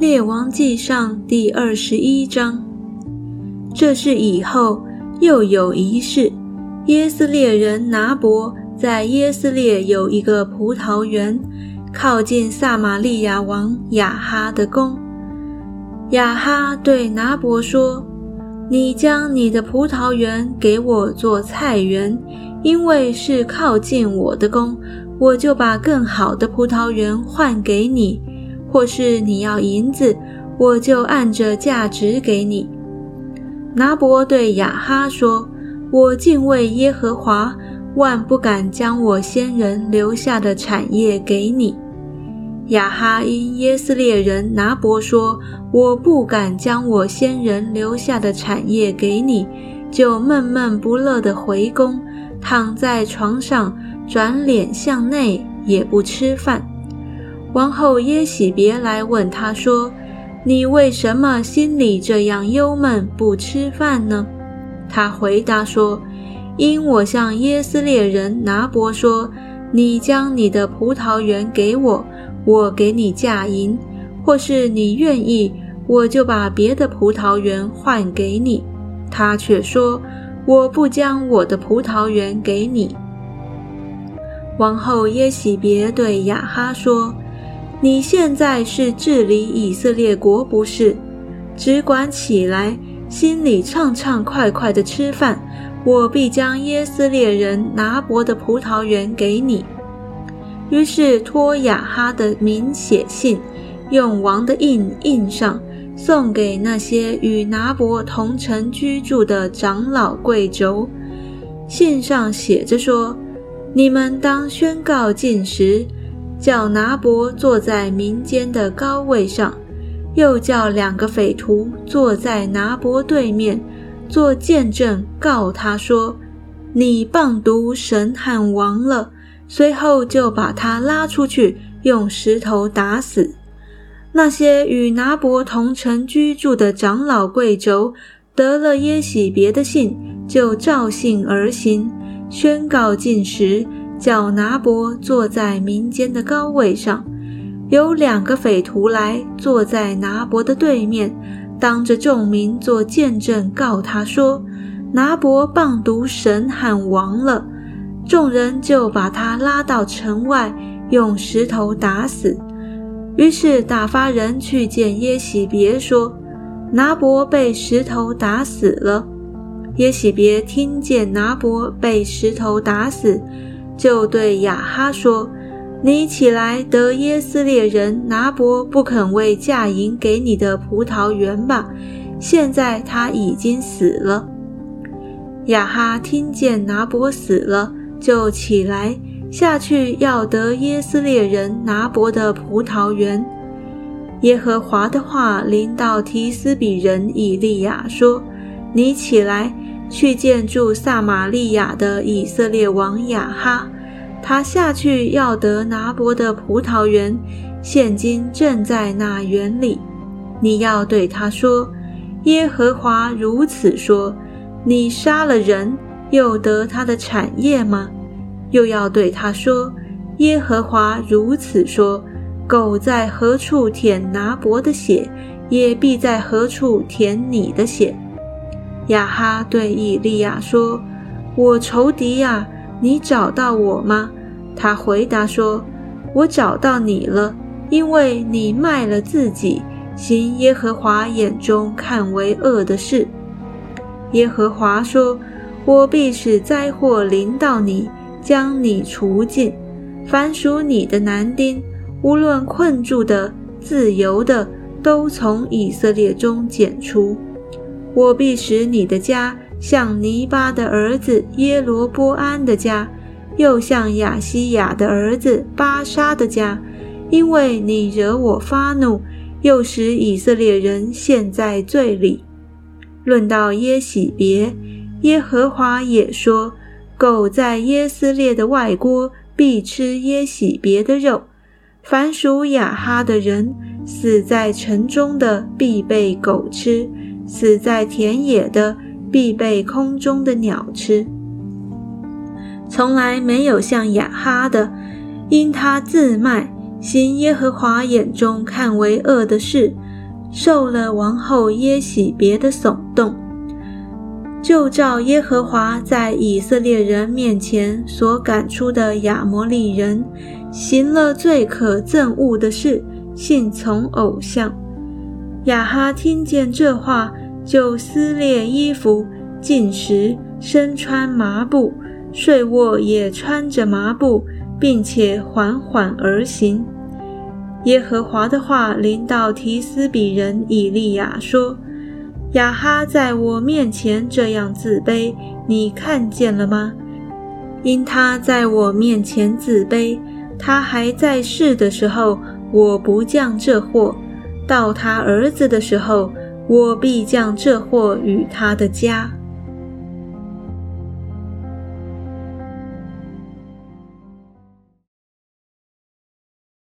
列王记上第二十一章。这是以后又有一事：耶斯列人拿伯在耶斯列有一个葡萄园，靠近撒玛利亚王亚哈的宫。亚哈对拿伯说：“你将你的葡萄园给我做菜园，因为是靠近我的宫。”我就把更好的葡萄园换给你，或是你要银子，我就按着价值给你。拿伯对雅哈说：“我敬畏耶和华，万不敢将我先人留下的产业给你。”雅哈因耶斯列人拿伯说：“我不敢将我先人留下的产业给你，就闷闷不乐地回宫，躺在床上。”转脸向内，也不吃饭。王后耶喜别来问他说：“你为什么心里这样忧闷，不吃饭呢？”他回答说：“因我向耶斯列人拿伯说，你将你的葡萄园给我，我给你价银；或是你愿意，我就把别的葡萄园换给你。”他却说：“我不将我的葡萄园给你。”王后耶喜别对雅哈说：“你现在是治理以色列国，不是？只管起来，心里畅畅快快的吃饭。我必将耶斯列人拿伯的葡萄园给你。”于是托雅哈的名写信，用王的印印上，送给那些与拿伯同城居住的长老贵胄。信上写着说。你们当宣告禁食，叫拿伯坐在民间的高位上，又叫两个匪徒坐在拿伯对面，做见证，告他说：“你谤读神和王了。”随后就把他拉出去，用石头打死。那些与拿伯同城居住的长老贵胄得了耶喜别的信，就照信而行。宣告禁食，叫拿伯坐在民间的高位上，有两个匪徒来坐在拿伯的对面，当着众民做见证，告他说：“拿伯谤读神喊王了。”众人就把他拉到城外，用石头打死。于是打发人去见耶喜别，说：“拿伯被石头打死了。”耶喜别听见拿伯被石头打死，就对亚哈说：“你起来得耶斯列人拿伯不肯为嫁银给你的葡萄园吧。现在他已经死了。”亚哈听见拿伯死了，就起来下去要得耶斯列人拿伯的葡萄园。耶和华的话临到提斯比人以利亚说：“你起来。”去见住撒玛利亚的以色列王亚哈，他下去要得拿伯的葡萄园，现今正在那园里。你要对他说：“耶和华如此说：你杀了人，又得他的产业吗？”又要对他说：“耶和华如此说：狗在何处舔拿伯的血，也必在何处舔你的血。”亚哈对以利亚说：“我仇敌呀，你找到我吗？”他回答说：“我找到你了，因为你卖了自己，行耶和华眼中看为恶的事。”耶和华说：“我必使灾祸临到你，将你除尽。凡属你的男丁，无论困住的、自由的，都从以色列中剪除。”我必使你的家像尼巴的儿子耶罗波安的家，又像亚西亚的儿子巴沙的家，因为你惹我发怒，又使以色列人陷在罪里。论到耶喜别，耶和华也说：狗在耶斯列的外郭必吃耶喜别的肉；凡属亚哈的人，死在城中的必被狗吃。死在田野的必被空中的鸟吃。从来没有像亚哈的，因他自卖，行耶和华眼中看为恶的事，受了王后耶喜别的耸动，就照耶和华在以色列人面前所赶出的亚摩利人，行了最可憎恶的事，信从偶像。亚哈听见这话，就撕裂衣服，进食，身穿麻布，睡卧也穿着麻布，并且缓缓而行。耶和华的话临到提斯比人以利亚说：“亚哈在我面前这样自卑，你看见了吗？因他在我面前自卑，他还在世的时候，我不降这祸；到他儿子的时候，我必将这货与他的家。”